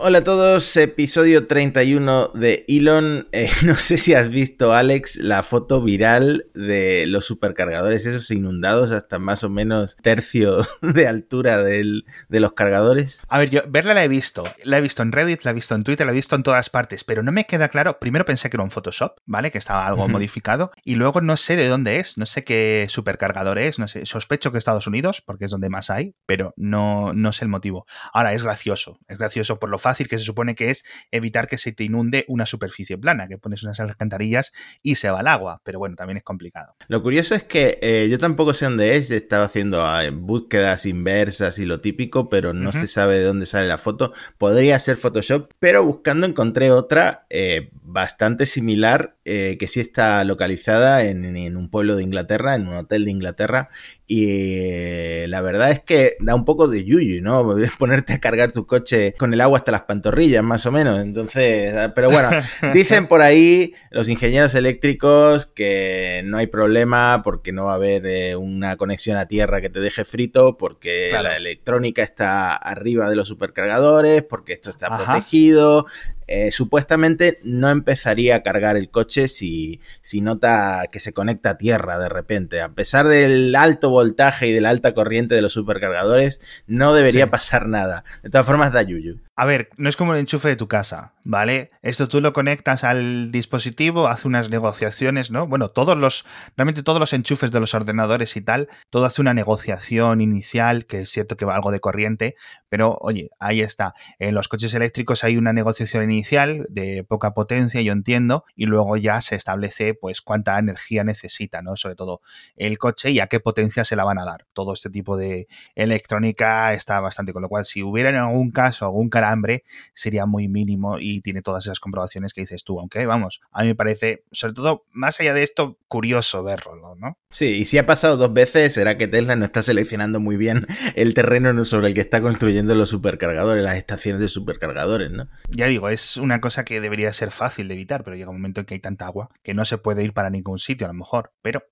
Hola a todos, episodio 31 de Elon. Eh, no sé si has visto, Alex, la foto viral de los supercargadores, esos inundados hasta más o menos tercio de altura del, de los cargadores. A ver, yo verla la he visto. La he visto en Reddit, la he visto en Twitter, la he visto en todas partes, pero no me queda claro. Primero pensé que era un Photoshop, ¿vale? Que estaba algo modificado. Y luego no sé de dónde es, no sé qué supercargador es, no sé. Sospecho que Estados Unidos, porque es donde más hay, pero no, no sé el motivo. Ahora, es gracioso. Es gracioso por lo fácil que se supone que es evitar que se te inunde una superficie plana, que pones unas alcantarillas y se va el agua, pero bueno, también es complicado. Lo curioso es que eh, yo tampoco sé dónde es, he estado haciendo ah, búsquedas inversas y lo típico, pero no se sabe de dónde sale la foto. Podría ser Photoshop, pero buscando encontré otra eh, bastante similar eh, que sí está localizada en, en, un pueblo de Inglaterra, en un hotel de Inglaterra, y la verdad es que da un poco de yuyu, ¿no? Ponerte a cargar tu coche con el agua hasta las pantorrillas, más o menos. Entonces, ah, pero bueno, dicen por ahí los ingenieros eléctricos que no hay problema porque no va a haber eh, una conexión a tierra que te deje frito, porque la electrónica está arriba de los supercargadores, porque esto está protegido, eh, supuestamente no empezaría a cargar el coche si, si nota que se conecta a tierra de repente. A pesar del alto voltaje y de la alta corriente de los supercargadores, no debería pasar nada. De todas formas, da yuyu. A ver, no es como el enchufe de tu casa, ¿vale? Esto tú lo conectas al dispositivo, hace unas negociaciones, ¿no? Bueno, todos los, realmente todos los enchufes de los ordenadores y tal, todo hace una negociación inicial, que es cierto que va algo de corriente, pero oye, ahí está. En los coches eléctricos hay una negociación inicial de poca potencia, yo entiendo, y luego ya se establece pues cuánta energía necesita, ¿no? Sobre todo el coche y a qué potencia se la van a dar. Todo este tipo de electrónica está bastante, con lo cual si hubiera en algún caso algún carácter hambre sería muy mínimo y tiene todas esas comprobaciones que dices tú, aunque vamos, a mí me parece, sobre todo, más allá de esto, curioso verlo, ¿no? Sí, y si ha pasado dos veces, será que Tesla no está seleccionando muy bien el terreno sobre el que está construyendo los supercargadores, las estaciones de supercargadores, ¿no? Ya digo, es una cosa que debería ser fácil de evitar, pero llega un momento en que hay tanta agua que no se puede ir para ningún sitio a lo mejor, pero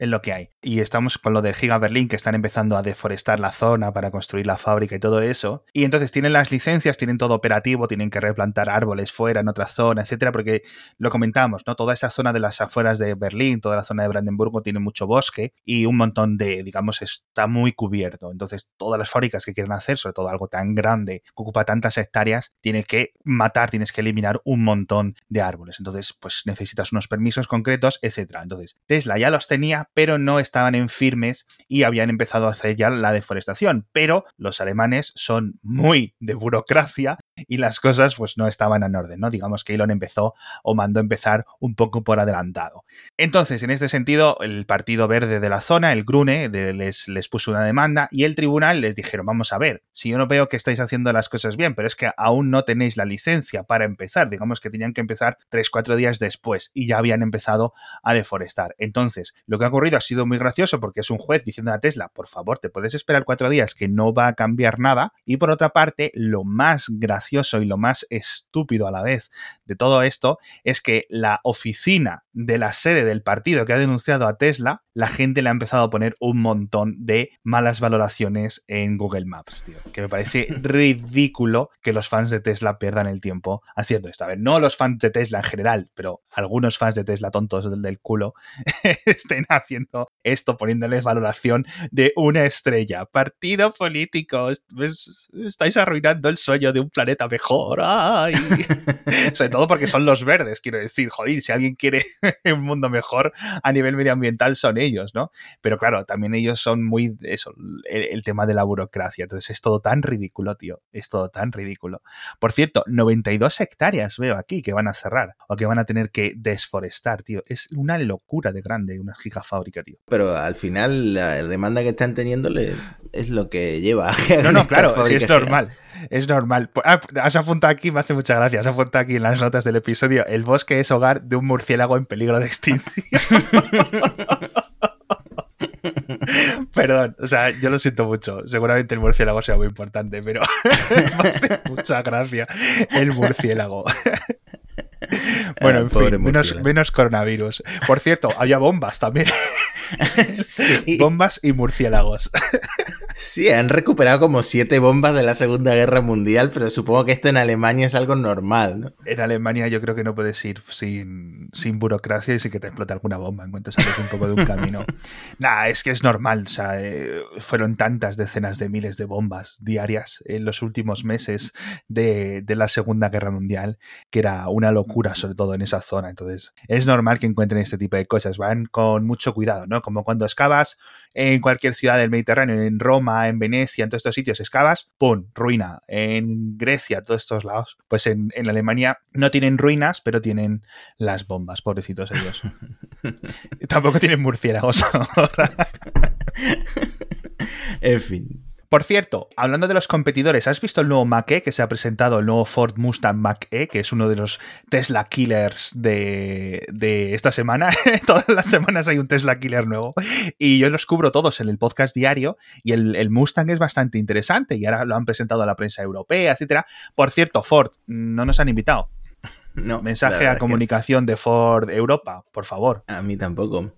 es lo que hay. Y estamos con lo del Giga Berlín, que están empezando a deforestar la zona para construir la fábrica y todo eso. Y entonces tienen las licencias, tienen todo operativo, tienen que replantar árboles fuera, en otra zona, etcétera, porque lo comentamos, ¿no? Toda esa zona de las afueras de Berlín, toda la zona de Brandenburgo tiene mucho bosque y un montón de, digamos, está muy cubierto. Entonces, todas las fábricas que quieren hacer, sobre todo algo tan grande, que ocupa tantas hectáreas, tienes que matar, tienes que eliminar un montón de árboles. Entonces, pues necesitas unos permisos concretos, etcétera. Entonces, Tesla ya los tenía, pero no estaban en firmes y habían empezado a hacer ya la deforestación. Pero los alemanes son muy de burocracia y las cosas pues no estaban en orden, ¿no? Digamos que Elon empezó o mandó empezar un poco por adelantado. Entonces, en este sentido, el Partido Verde de la zona, el Grune, les, les puso una demanda y el tribunal les dijeron, vamos a ver, si yo no veo que estáis haciendo las cosas bien, pero es que aún no tenéis la licencia para empezar, digamos que tenían que empezar 3-4 días después y ya habían empezado a deforestar. Entonces, lo que ha ocurrido ha sido muy gracioso porque es un juez diciendo a Tesla, por favor, te puedes esperar cuatro días que no va a cambiar nada. Y por otra parte, lo más gracioso y lo más estúpido a la vez de todo esto es que la oficina de la sede del partido que ha denunciado a Tesla, la gente le ha empezado a poner un montón de malas valoraciones en Google Maps, tío. Que me parece ridículo que los fans de Tesla pierdan el tiempo haciendo esto. A ver, no los fans de Tesla en general, pero algunos fans de Tesla tontos del, del culo estén haciendo esto, poniéndoles valoración de una estrella. Partido político, estáis arruinando el sueño de un planeta mejor. ¡Ay! Sobre todo porque son los verdes, quiero decir, joder, si alguien quiere un mundo mejor a nivel medioambiental son ellos, ¿no? Pero claro, también ellos son muy eso, el, tema de la burocracia. Entonces es todo tan ridículo, tío. Es todo tan ridículo. Por cierto, 92 hectáreas veo aquí que van a cerrar o que van a tener que desforestar, tío. Es una locura de grande, una gigafábrica, tío. Pero al final la demanda que están teniendo es lo que lleva. A no, no, claro, sí, es normal. Es normal. Ah, has apuntado aquí, me hace mucha gracia, has apuntado aquí en las notas del episodio, el bosque es hogar de un murciélago en peligro de extinción. Perdón, o sea, yo lo siento mucho. Seguramente el murciélago sea muy importante, pero me hace mucha gracia el murciélago. Bueno, Ah, en fin, menos coronavirus. Por cierto, había bombas también. Sí. bombas y murciélagos. Sí, han recuperado como siete bombas de la Segunda Guerra Mundial, pero supongo que esto en Alemania es algo normal, ¿no? En Alemania yo creo que no puedes ir sin, sin burocracia y sin que te explote alguna bomba en cuanto sales un poco de un camino. Nah, es que es normal. O sea, eh, fueron tantas decenas de miles de bombas diarias en los últimos meses de, de la Segunda Guerra Mundial, que era una locura, sobre todo en esa zona. Entonces, es normal que encuentren este tipo de cosas. Van con mucho cuidado, ¿no? Como cuando excavas en cualquier ciudad del Mediterráneo, en Roma, en Venecia, en todos estos sitios, excavas, ¡pum! Ruina. En Grecia, todos estos lados. Pues en, en Alemania no tienen ruinas, pero tienen las bombas, pobrecitos ellos. Tampoco tienen murciélagos ahora. En fin. Por cierto, hablando de los competidores, ¿has visto el nuevo Mach-E que se ha presentado, el nuevo Ford Mustang Mach-E, que es uno de los Tesla Killers de, de esta semana? Todas las semanas hay un Tesla Killer nuevo. Y yo los cubro todos en el podcast diario. Y el, el Mustang es bastante interesante. Y ahora lo han presentado a la prensa europea, etcétera. Por cierto, Ford, no nos han invitado. No, Mensaje a que comunicación de Ford Europa, por favor. A mí tampoco.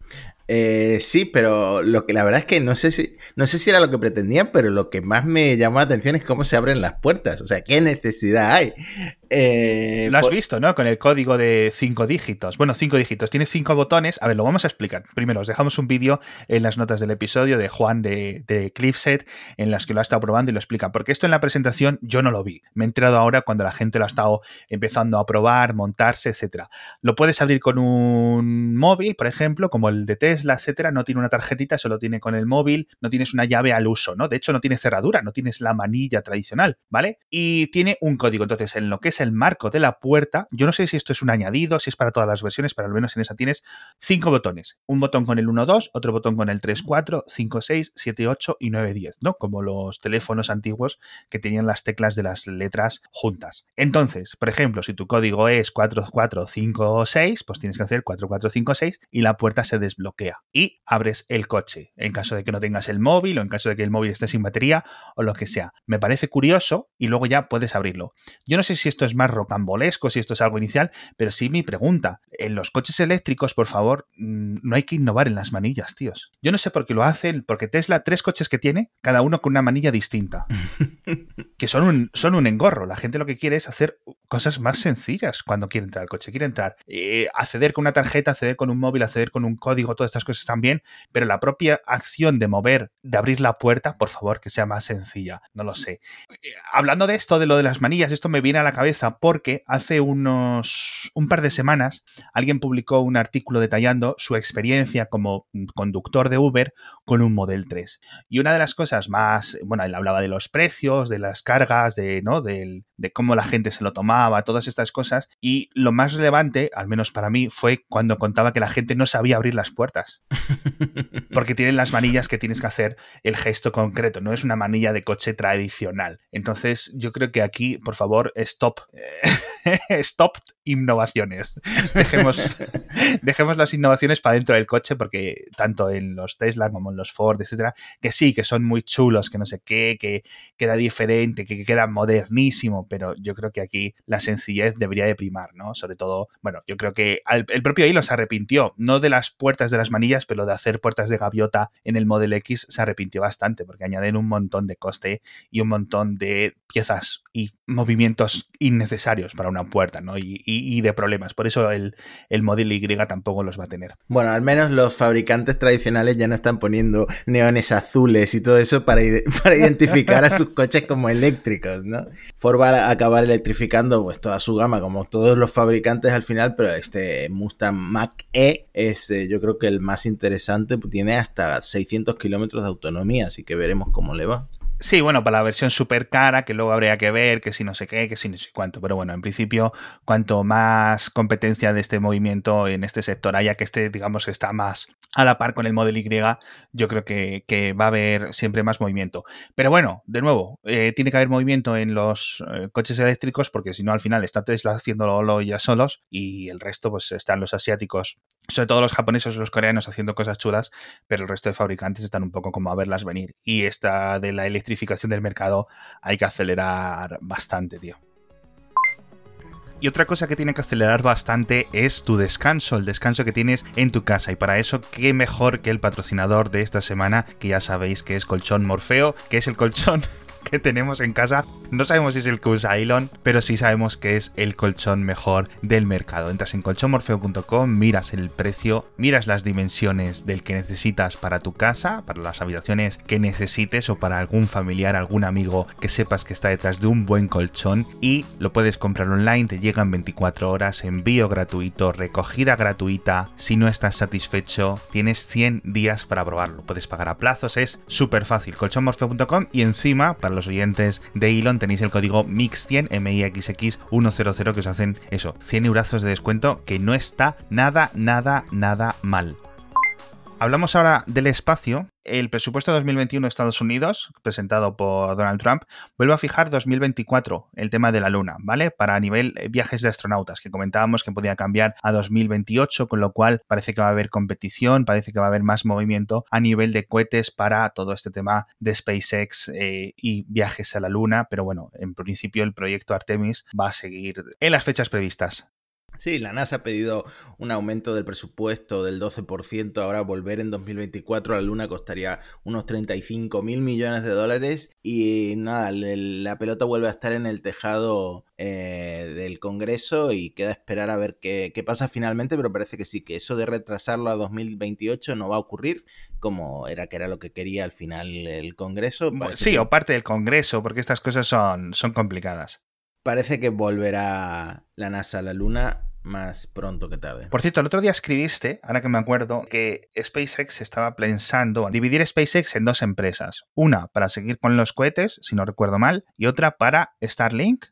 Eh, sí, pero lo que la verdad es que no sé si no sé si era lo que pretendían, pero lo que más me llamó la atención es cómo se abren las puertas. O sea, qué necesidad hay. Eh, Lo has por- visto, ¿no? Con el código de cinco dígitos. Bueno, cinco dígitos. Tiene cinco botones. A ver, lo vamos a explicar. Primero, os dejamos un vídeo en las notas del episodio de Juan de, de Clipset, en las que lo ha estado probando y lo explica. Porque esto en la presentación yo no lo vi. Me he enterado ahora cuando la gente lo ha estado empezando a probar, montarse, etcétera. Lo puedes abrir con un móvil, por ejemplo, como el de Tesla, etcétera. No tiene una tarjetita, solo tiene con el móvil. No tienes una llave al uso, ¿no? De hecho, no tiene cerradura, no tienes la manilla tradicional, ¿vale? Y tiene un código. Entonces, en lo que es el marco de la puerta, yo no sé si esto es un añadido, si es para todas las versiones, pero al menos en esa tienes cinco botones. Un botón con el 1, 2, otro botón con el 3, 4, 5, 6, 7, 8 y 9, 10, ¿no? Como los teléfonos antiguos que tenían las teclas de las letras juntas. Entonces, por ejemplo, si tu código es 4456, pues tienes que hacer 4456 y la puerta se desbloquea y abres el coche en caso de que no tengas el móvil o en caso de que el móvil esté sin batería o lo que sea. Me parece curioso y luego ya puedes abrirlo. Yo no sé si esto es más rocambolesco, si esto es algo inicial, pero sí mi pregunta. En los coches eléctricos, por favor, mm, no hay que innovar en las manillas, tíos. Yo no sé por qué lo hacen, porque Tesla, tres coches que tiene, cada uno con una manilla distinta. que son un, son un engorro. La gente lo que quiere es hacer cosas más sencillas cuando quiere entrar al coche. Quiere entrar, eh, acceder con una tarjeta, acceder con un móvil, acceder con un código, todas estas cosas también, pero la propia acción de mover, de abrir la puerta, por favor, que sea más sencilla. No lo sé. Eh, Hablando de esto, de lo de las manillas, esto me viene a la cabeza porque hace unos un par de semanas alguien publicó un artículo detallando su experiencia como conductor de Uber con un Model 3. Y una de las cosas más, bueno, él hablaba de los precios, de las cargas, de, ¿no? Del- de cómo la gente se lo tomaba, todas estas cosas. Y lo más relevante, al menos para mí, fue cuando contaba que la gente no sabía abrir las puertas. Porque tienen las manillas que tienes que hacer el gesto concreto, no es una manilla de coche tradicional. Entonces, yo creo que aquí, por favor, stop. stop innovaciones. Dejemos, dejemos las innovaciones para dentro del coche, porque tanto en los Tesla como en los Ford, etcétera, que sí, que son muy chulos, que no sé qué, que queda diferente, que queda modernísimo, pero yo creo que aquí la sencillez debería de primar, ¿no? Sobre todo, bueno, yo creo que al- el propio Elon se arrepintió, no de las puertas de las manillas, pero de hacer puertas de gaviota en el Model X se arrepintió bastante, porque añaden un montón de coste y un montón de piezas y movimientos innecesarios para una puerta, ¿no? Y, y- y de problemas. Por eso el, el Model Y tampoco los va a tener. Bueno, al menos los fabricantes tradicionales ya no están poniendo neones azules y todo eso para, para identificar a sus coches como eléctricos, ¿no? Ford va a acabar electrificando pues toda su gama, como todos los fabricantes al final, pero este Mustang Mach-E es eh, yo creo que el más interesante, pues, tiene hasta 600 kilómetros de autonomía, así que veremos cómo le va. Sí, bueno, para la versión súper cara, que luego habría que ver, que si no sé qué, que si no sé cuánto. Pero bueno, en principio, cuanto más competencia de este movimiento en este sector haya, que este, digamos, está más a la par con el Model Y, yo creo que, que va a haber siempre más movimiento. Pero bueno, de nuevo, eh, tiene que haber movimiento en los eh, coches eléctricos, porque si no, al final está Tesla haciéndolo ya solos y el resto, pues están los asiáticos, sobre todo los japoneses o los coreanos haciendo cosas chulas, pero el resto de fabricantes están un poco como a verlas venir. Y esta de la del mercado hay que acelerar bastante, tío. Y otra cosa que tiene que acelerar bastante es tu descanso, el descanso que tienes en tu casa. Y para eso, qué mejor que el patrocinador de esta semana, que ya sabéis que es Colchón Morfeo, que es el colchón que tenemos en casa. No sabemos si es el que usa Elon, pero sí sabemos que es el colchón mejor del mercado. Entras en colchonmorfeo.com, miras el precio, miras las dimensiones del que necesitas para tu casa, para las habitaciones que necesites o para algún familiar, algún amigo que sepas que está detrás de un buen colchón y lo puedes comprar online, te llegan 24 horas, envío gratuito, recogida gratuita. Si no estás satisfecho, tienes 100 días para probarlo. Puedes pagar a plazos, es súper fácil. colchonmorfeo.com y encima, para los oyentes de Elon tenéis el código MIX100, MIXX100 que os hacen eso, 100 eurazos de descuento que no está nada, nada, nada mal. Hablamos ahora del espacio. El presupuesto de 2021 de Estados Unidos, presentado por Donald Trump, vuelve a fijar 2024, el tema de la Luna, ¿vale? Para nivel eh, viajes de astronautas, que comentábamos que podía cambiar a 2028, con lo cual parece que va a haber competición, parece que va a haber más movimiento a nivel de cohetes para todo este tema de SpaceX eh, y viajes a la Luna, pero bueno, en principio el proyecto Artemis va a seguir en las fechas previstas. Sí, la NASA ha pedido un aumento del presupuesto del 12%. Ahora volver en 2024 a la Luna costaría unos 35 mil millones de dólares. Y nada, la pelota vuelve a estar en el tejado eh, del Congreso y queda esperar a ver qué, qué pasa finalmente. Pero parece que sí, que eso de retrasarlo a 2028 no va a ocurrir como era que era lo que quería al final el Congreso. sí, o parte del Congreso, porque estas cosas son, son complicadas. Parece que volverá la NASA a la Luna más pronto que tarde. Por cierto, el otro día escribiste, ahora que me acuerdo, que SpaceX estaba pensando dividir SpaceX en dos empresas. Una para seguir con los cohetes, si no recuerdo mal, y otra para Starlink.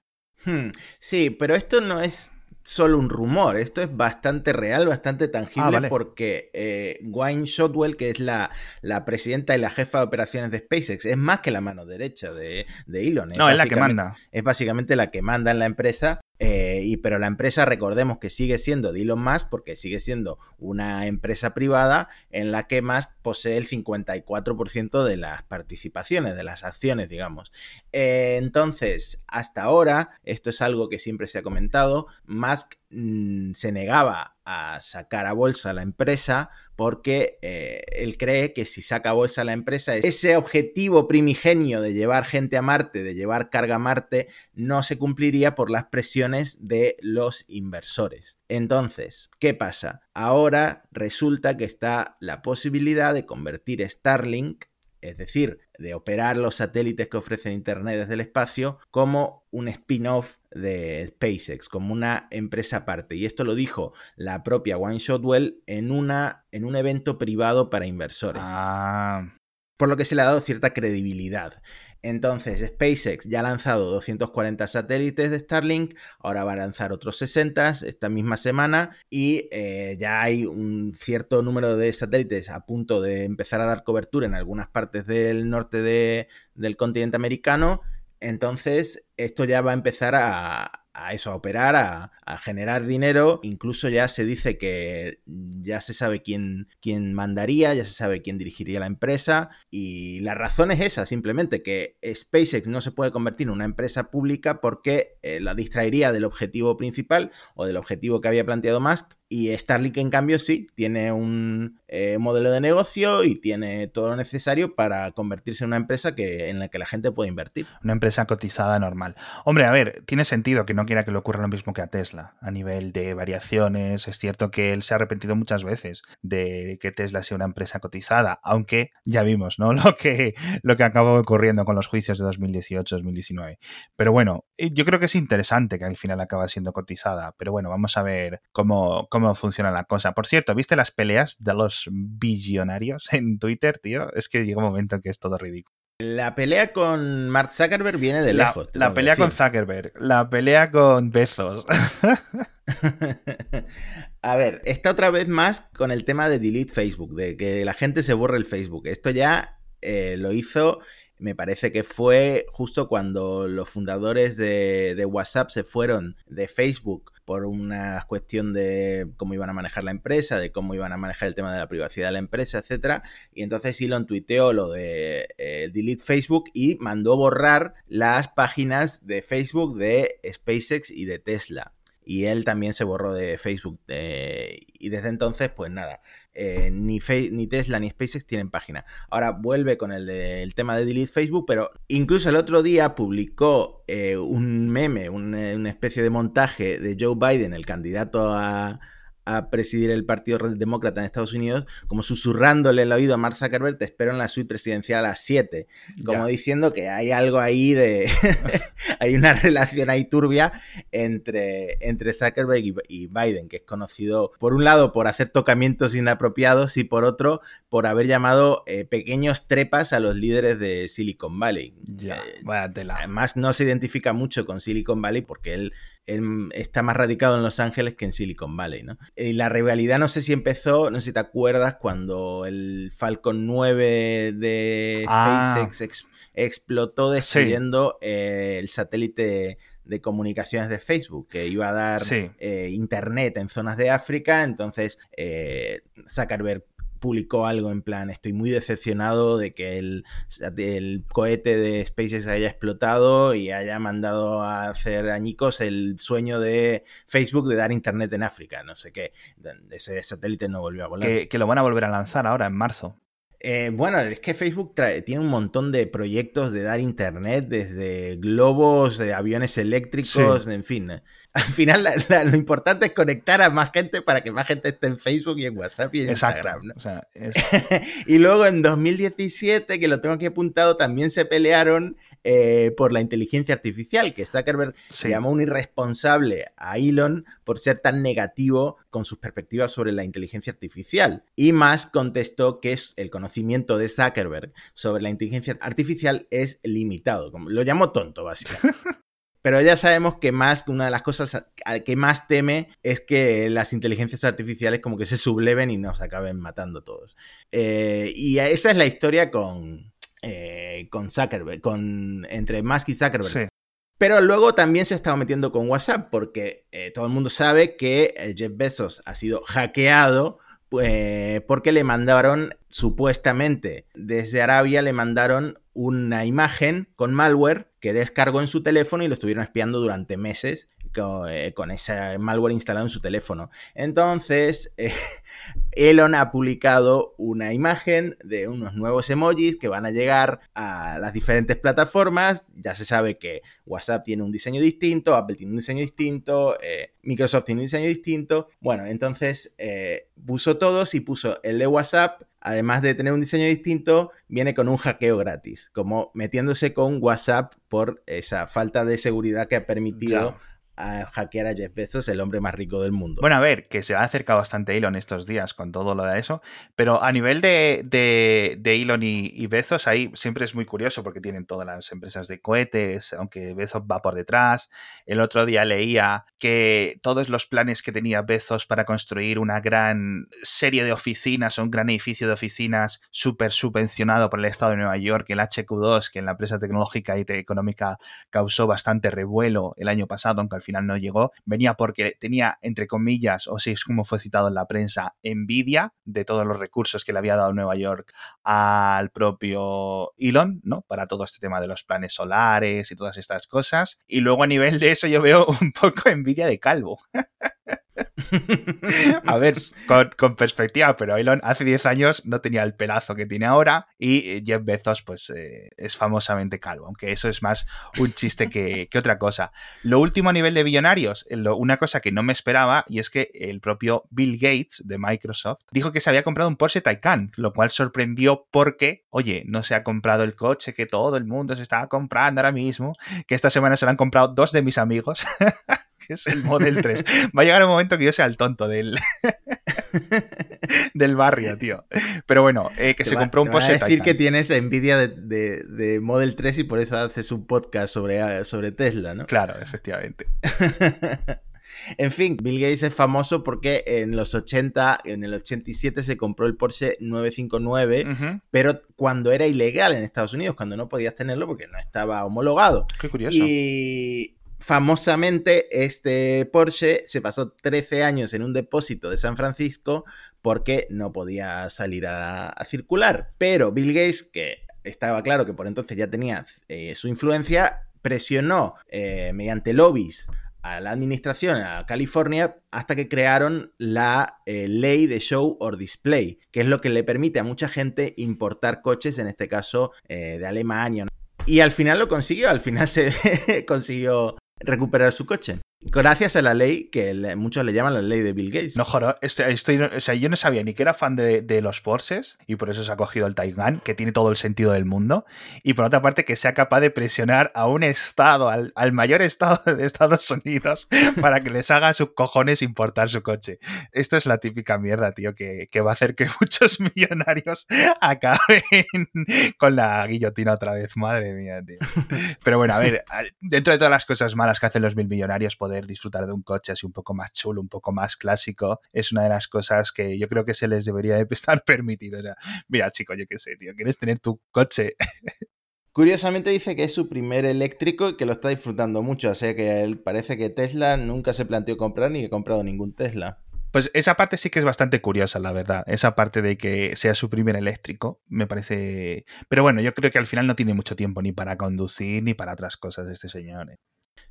Hmm, sí, pero esto no es solo un rumor, esto es bastante real, bastante tangible, ah, porque eh, Wayne Shotwell, que es la, la, presidenta y la jefa de operaciones de SpaceX, es más que la mano derecha de, de Elon. no, es la que manda. Es básicamente la que manda en la empresa eh, y, pero la empresa, recordemos que sigue siendo de Elon Musk porque sigue siendo una empresa privada en la que Musk posee el 54% de las participaciones, de las acciones, digamos. Eh, entonces, hasta ahora, esto es algo que siempre se ha comentado, Musk mm, se negaba a sacar a bolsa la empresa porque eh, él cree que si saca a bolsa la empresa, ese objetivo primigenio de llevar gente a Marte, de llevar carga a Marte, no se cumpliría por las presiones de los inversores. Entonces, ¿qué pasa? Ahora resulta que está la posibilidad de convertir Starlink es decir, de operar los satélites que ofrecen Internet desde el espacio como un spin-off de SpaceX, como una empresa aparte. Y esto lo dijo la propia One Shotwell en, una, en un evento privado para inversores. Ah. Por lo que se le ha dado cierta credibilidad. Entonces, SpaceX ya ha lanzado 240 satélites de Starlink, ahora va a lanzar otros 60 esta misma semana y eh, ya hay un cierto número de satélites a punto de empezar a dar cobertura en algunas partes del norte del continente americano. Entonces, esto ya va a empezar a, a eso, a operar, a, generar dinero. Incluso ya se dice que ya se sabe quién, quién mandaría, ya se sabe quién dirigiría la empresa. Y la razón es esa, simplemente que SpaceX no se puede convertir en una empresa pública porque eh, la distraería del objetivo principal o del objetivo que había planteado Musk. Y Starlink, en cambio, sí, tiene un eh, modelo de negocio y tiene todo lo necesario para convertirse en una empresa que, en la que la gente puede invertir. Una empresa cotizada normal. Hombre, a ver, tiene sentido que no quiera que le ocurra lo mismo que a Tesla a nivel de variaciones. Es cierto que él se ha arrepentido muchas veces de que Tesla sea una empresa cotizada, aunque ya vimos, ¿no? Lo que, lo que acabó ocurriendo con los juicios de 2018-2019. Pero bueno, eh, yo creo que es interesante que al final acaba siendo cotizada. Pero bueno, vamos a ver cómo, cómo funciona la cosa. Por cierto, ¿viste las peleas de los billonarios en Twitter, tío? Es que llega un momento en que es todo ridículo. La pelea con Mark Zuckerberg viene de lejos. La pelea con Zuckerberg, la pelea con Bezos. A ver, está otra vez más con el tema de delete Facebook, de que la gente se borre el Facebook. Esto ya eh, lo hizo, me parece que fue justo cuando los fundadores de WhatsApp se fueron de Facebook por una cuestión de cómo iban a manejar la empresa, de cómo iban a manejar el tema de la privacidad de la empresa, etcétera. Y entonces Elon tuiteó lo de eh, delete Facebook y mandó borrar las páginas de Facebook de SpaceX y de Tesla. y él también se borró de Facebook. Eh, y desde entonces, pues nada, eh, ni, ni, Tesla ni SpaceX tienen página. Ahora vuelve con el, tema de delete Facebook, pero incluso el otro día publicó eh, un meme, una especie de montaje de Joe Biden, el candidato a, a presidir el Partido Demócrata en Estados Unidos, como susurrándole el oído a Mark Zuckerberg, te espero en la suite presidencial a las 7, como diciendo que hay algo ahí de... hay una relación ahí turbia entre, entre Zuckerberg y, Biden, que es conocido, por un lado, por hacer tocamientos inapropiados y por otro, por haber llamado eh, pequeños trepas a los líderes de Silicon Valley. Ya, eh. Además, no se identifica mucho con Silicon Valley porque él está más radicado en Los Ángeles que en Silicon Valley, ¿no? Y la rivalidad no sé si empezó, no sé si te acuerdas, cuando el Falcon 9 de ah. SpaceX explotó destruyendo eh, el satélite de comunicaciones de Facebook, que iba a dar eh, internet en zonas de África, entonces eh, Zuckerberg publicó algo en plan, estoy muy decepcionado de que el, el, cohete de SpaceX haya explotado y haya mandado a hacer añicos el sueño de Facebook de dar internet en África, no sé qué. Ese satélite no volvió a volar. Que, lo van a volver a lanzar ahora en marzo. Eh, bueno, es que Facebook tiene un montón de proyectos de dar internet, desde globos, aviones eléctricos, en fin al final lo importante es conectar a más gente para que más gente esté en Facebook y en WhatsApp y en Instagram. y luego en 2017, que lo tengo aquí apuntado, también se pelearon eh, por la inteligencia artificial, que Zuckerberg se llamó un irresponsable a Elon por ser tan negativo con sus perspectivas sobre la inteligencia artificial. Y más contestó que es el conocimiento de Zuckerberg sobre la inteligencia artificial es limitado. Lo llamó tonto, básicamente. Pero ya sabemos que más, una de las cosas que más teme es que las inteligencias artificiales como que se subleven y nos acaben matando todos. Eh, y esa es la historia con, eh, con Zuckerberg, con, entre Musk y Zuckerberg. Pero luego también se ha estado metiendo con WhatsApp porque eh, todo el mundo sabe que Jeff Bezos ha sido hackeado porque le mandaron, supuestamente, desde Arabia le mandaron una imagen con malware que descargó en su teléfono y lo estuvieron espiando durante meses eh, con, ese malware instalado en su teléfono. Entonces, eh, Elon ha publicado una imagen de unos nuevos emojis que van a llegar a las diferentes plataformas. Ya se sabe que WhatsApp tiene un diseño distinto, Apple tiene un diseño distinto, eh, Microsoft tiene un diseño distinto. Bueno, entonces puso todos y puso el de WhatsApp además de tener un diseño distinto, viene con un hackeo gratis, como metiéndose con WhatsApp por esa falta de seguridad que ha permitido a hackear a Jeff Bezos, el hombre más rico del mundo. Bueno, a ver, que se ha acercado bastante Elon estos días con todo lo de eso, pero a nivel de, de, Elon y, Bezos, ahí siempre es muy curioso porque tienen todas las empresas de cohetes, aunque Bezos va por detrás. El otro día leía que todos los planes que tenía Bezos para construir una gran serie de oficinas un gran edificio de oficinas súper subvencionado por el Estado de Nueva York, el HQ2, que en la empresa tecnológica y económica causó bastante revuelo el año pasado, aunque al final no llegó, venía porque tenía, entre comillas, o si es como fue citado en la prensa, envidia de todos los recursos que le había dado Nueva York al propio Elon, ¿no? Para todo este tema de los planes solares y todas estas cosas. Y luego a nivel de eso yo veo un poco envidia de Calvo. A ver, con, perspectiva, pero Elon hace 10 años no tenía el pelazo que tiene ahora y Jeff Bezos pues eh, es famosamente calvo, aunque eso es más un chiste que, otra cosa. Lo último a nivel de billonarios, una cosa que no me esperaba y es que el propio Bill Gates de Microsoft dijo que se había comprado un Porsche Taycan, lo cual sorprendió porque, oye, no se ha comprado el coche que todo el mundo se estaba comprando ahora mismo, que esta semana se lo han comprado dos de mis amigos. es el Model 3. Va a llegar un momento que yo sea el tonto del, del barrio, tío. Pero bueno, eh, que se compró un Porsche. decir que tienes envidia de, Model 3 y por eso haces un podcast sobre, sobre Tesla, ¿no? Claro, efectivamente. En fin, Bill Gates es famoso porque en los 80, en el 87 se compró el Porsche 959, pero cuando era ilegal en Estados Unidos, cuando no podías tenerlo porque no estaba homologado. Qué curioso. Y famosamente este Porsche se pasó 13 años en un depósito de San Francisco porque no podía salir a, circular. Pero Bill Gates, que estaba claro que por entonces ya tenía eh, su influencia, presionó eh, mediante lobbies a la administración, a California, hasta que crearon la eh, ley de show or display, que es lo que le permite a mucha gente importar coches, en este caso de Alemania. Y al final lo consiguió, al final se consiguió recuperar su coche. Gracias a la ley que muchos le llaman la ley de Bill Gates. No, joro, estoy, o sea, yo no sabía ni que era fan de, los Porsches y por eso se ha cogido el Taycan, que tiene todo el sentido del mundo. Y por otra parte, que sea capaz de presionar a un estado, al, mayor estado de Estados Unidos, para que les haga sus cojones importar su coche. Esto es la típica mierda, tío, que, va a hacer que muchos millonarios acaben con la guillotina otra vez. Madre mía, tío. Pero bueno, a ver, dentro de todas las cosas malas que hacen los mil millonarios, poder disfrutar de un coche así un poco más chulo, un poco más clásico, es una de las cosas que yo creo que se les debería de estar permitido. mira, chico, yo qué sé, tío, ¿quieres tener tu coche? Curiosamente dice que es su primer eléctrico y que lo está disfrutando mucho, o sea que él parece que Tesla nunca se planteó comprar ni he comprado ningún Tesla. Pues esa parte sí que es bastante curiosa, la verdad. Esa parte de que sea su primer eléctrico, me parece... Pero bueno, yo creo que al final no tiene mucho tiempo ni para conducir ni para otras cosas este señor. ¿eh?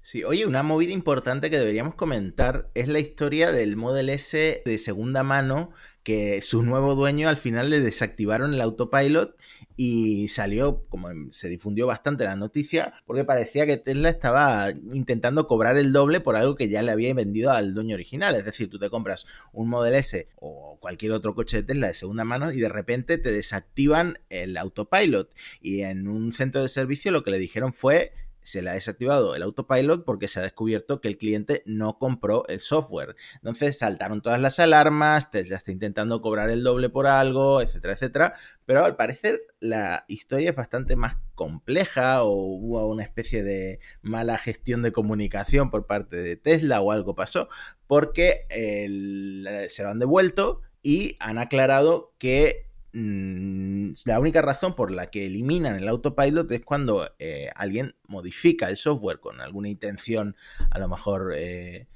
Sí, oye, una movida importante que deberíamos comentar es la historia del Model S de segunda mano que su nuevo dueño al final le desactivaron el autopilot y salió, como se difundió bastante la noticia, porque parecía que Tesla estaba intentando cobrar el doble por algo que ya le había vendido al dueño original. Es decir, tú te compras un Model S o cualquier otro coche de Tesla de segunda mano y de repente te desactivan el autopilot. Y en un centro de servicio lo que le dijeron fue se le ha desactivado el autopilot porque se ha descubierto que el cliente no compró el software. Entonces saltaron todas las alarmas, Tesla está intentando cobrar el doble por algo, etcétera, etcétera. Pero al parecer la historia es bastante más compleja o hubo una especie de mala gestión de comunicación por parte de Tesla o algo pasó porque se lo han devuelto y han aclarado que Mm, la única razón por la que eliminan el autopilot es cuando eh, alguien modifica el software con alguna intención, a lo mejor eh,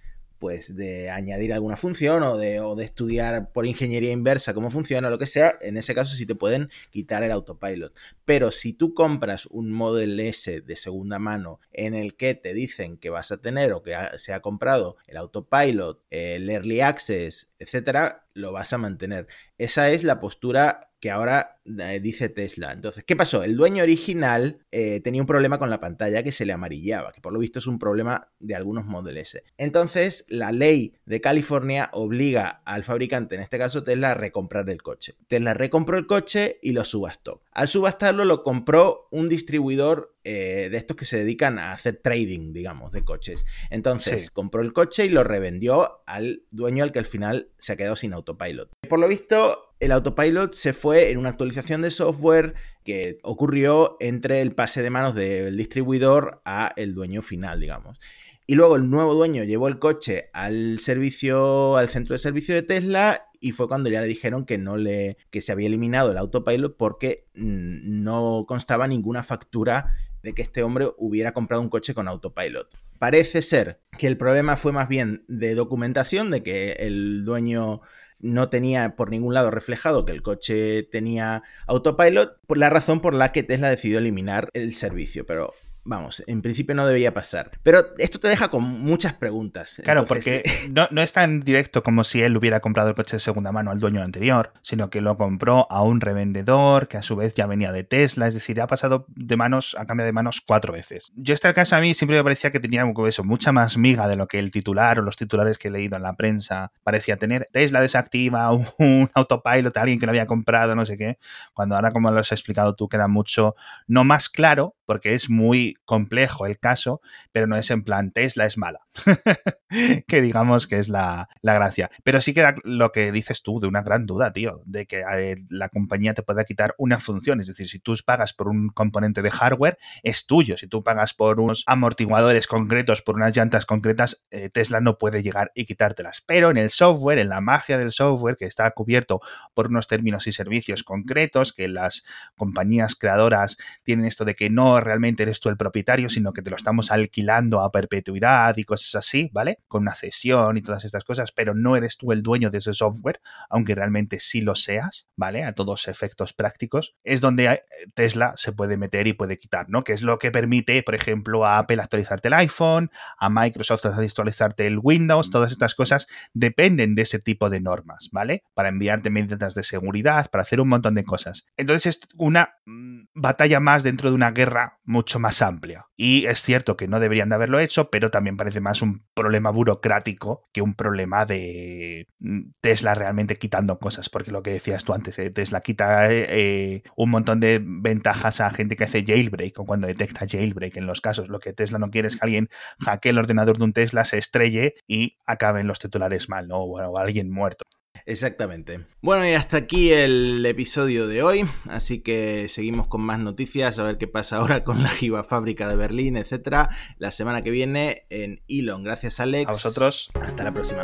pues de añadir alguna función o de, o de, estudiar por ingeniería inversa cómo funciona o lo que sea, en ese caso sí te pueden quitar el autopilot. Pero si tú compras un Model S de segunda mano en el que te dicen que vas a tener o que se ha comprado el autopilot, el early access, etcétera, lo vas a mantener. Esa es la postura que ahora eh, dice Tesla. Entonces, ¿qué pasó? El dueño original eh, tenía un problema con la pantalla que se le amarillaba, que por lo visto es un problema de algunos Model S. Entonces, la ley de California obliga al fabricante, en este caso Tesla, a recomprar el coche. Tesla recompró el coche y lo subastó. Al subastarlo lo compró un distribuidor eh, de estos que se dedican a hacer trading, digamos, de coches. Entonces, compró el coche y lo revendió al dueño al que al final se ha quedado sin autopilot. Por lo visto, el autopilot se fue en una actualización de software que ocurrió entre el pase de manos del distribuidor a el dueño final, digamos. Y luego el nuevo dueño llevó el coche al servicio, al centro de servicio de Tesla y fue cuando ya le dijeron que no le que se había eliminado el autopilot porque mm, no constaba ninguna factura de que este hombre hubiera comprado un coche con autopilot. Parece ser que el problema fue más bien de documentación, de que el dueño no tenía por ningún lado reflejado que el coche tenía autopilot, por la razón por la que Tesla decidió eliminar el servicio. Pero vamos, en principio no debería pasar. Pero esto te deja con muchas preguntas. Claro, porque no, no, es tan directo como si él hubiera comprado el coche de segunda mano al dueño anterior, sino que lo compró a un revendedor que a su vez ya venía de Tesla, es decir, ha pasado de manos, a cambio de manos cuatro veces. Yo este caso a mí siempre me parecía que tenía eso, mucha más miga de lo que el titular o los titulares que he leído en la prensa parecía tener. Tesla desactiva un autopilot a alguien que lo había comprado, no sé qué, cuando ahora como lo has explicado tú queda mucho, no más claro, porque es muy complejo el caso, pero no es en plan Tesla es mala, que digamos que es la, gracia. Pero sí que lo que dices tú de una gran duda, tío, de que eh, la compañía te pueda quitar una función, es decir, si tú pagas por un componente de hardware, es tuyo, si tú pagas por unos amortiguadores concretos, por unas llantas concretas, eh, Tesla no puede llegar y quitártelas. Pero en el software, en la magia del software, que está cubierto por unos términos y servicios concretos, que las compañías creadoras tienen esto de que no realmente eres tú el propietario, sino que te lo estamos alquilando a perpetuidad y cosas así, ¿vale? Con una cesión y todas estas cosas, pero no eres tú el dueño de ese software, aunque realmente sí lo seas, ¿vale? A todos efectos prácticos, es donde eh, Tesla se puede meter y puede quitar, ¿no? Que es lo que permite, por ejemplo, a Apple actualizarte el iPhone, a Microsoft actualizarte el Windows, todas estas cosas dependen de ese tipo de normas, ¿vale? Para enviarte medidas de seguridad, para hacer un montón de cosas. Entonces es una mm, batalla más dentro de una guerra mucho más amplia. Y es cierto que no deberían de haberlo hecho, pero también parece más un problema burocrático que un problema de mm, Tesla realmente quitando cosas, porque lo que decías tú antes, ¿eh? Tesla quita eh, un montón de ventajas a gente que hace jailbreak o cuando detecta jailbreak en los casos. Lo que Tesla no quiere es que alguien hackee el ordenador de un Tesla, se estrelle y acaben los titulares mal, ¿no? o alguien muerto. Exactamente. Bueno, y hasta aquí el episodio de hoy. Así que seguimos con más noticias, a ver qué pasa ahora con la gigafábrica de Berlín, etcétera. La semana que viene en Elon. Gracias, Alex. A vosotros. Hasta la próxima.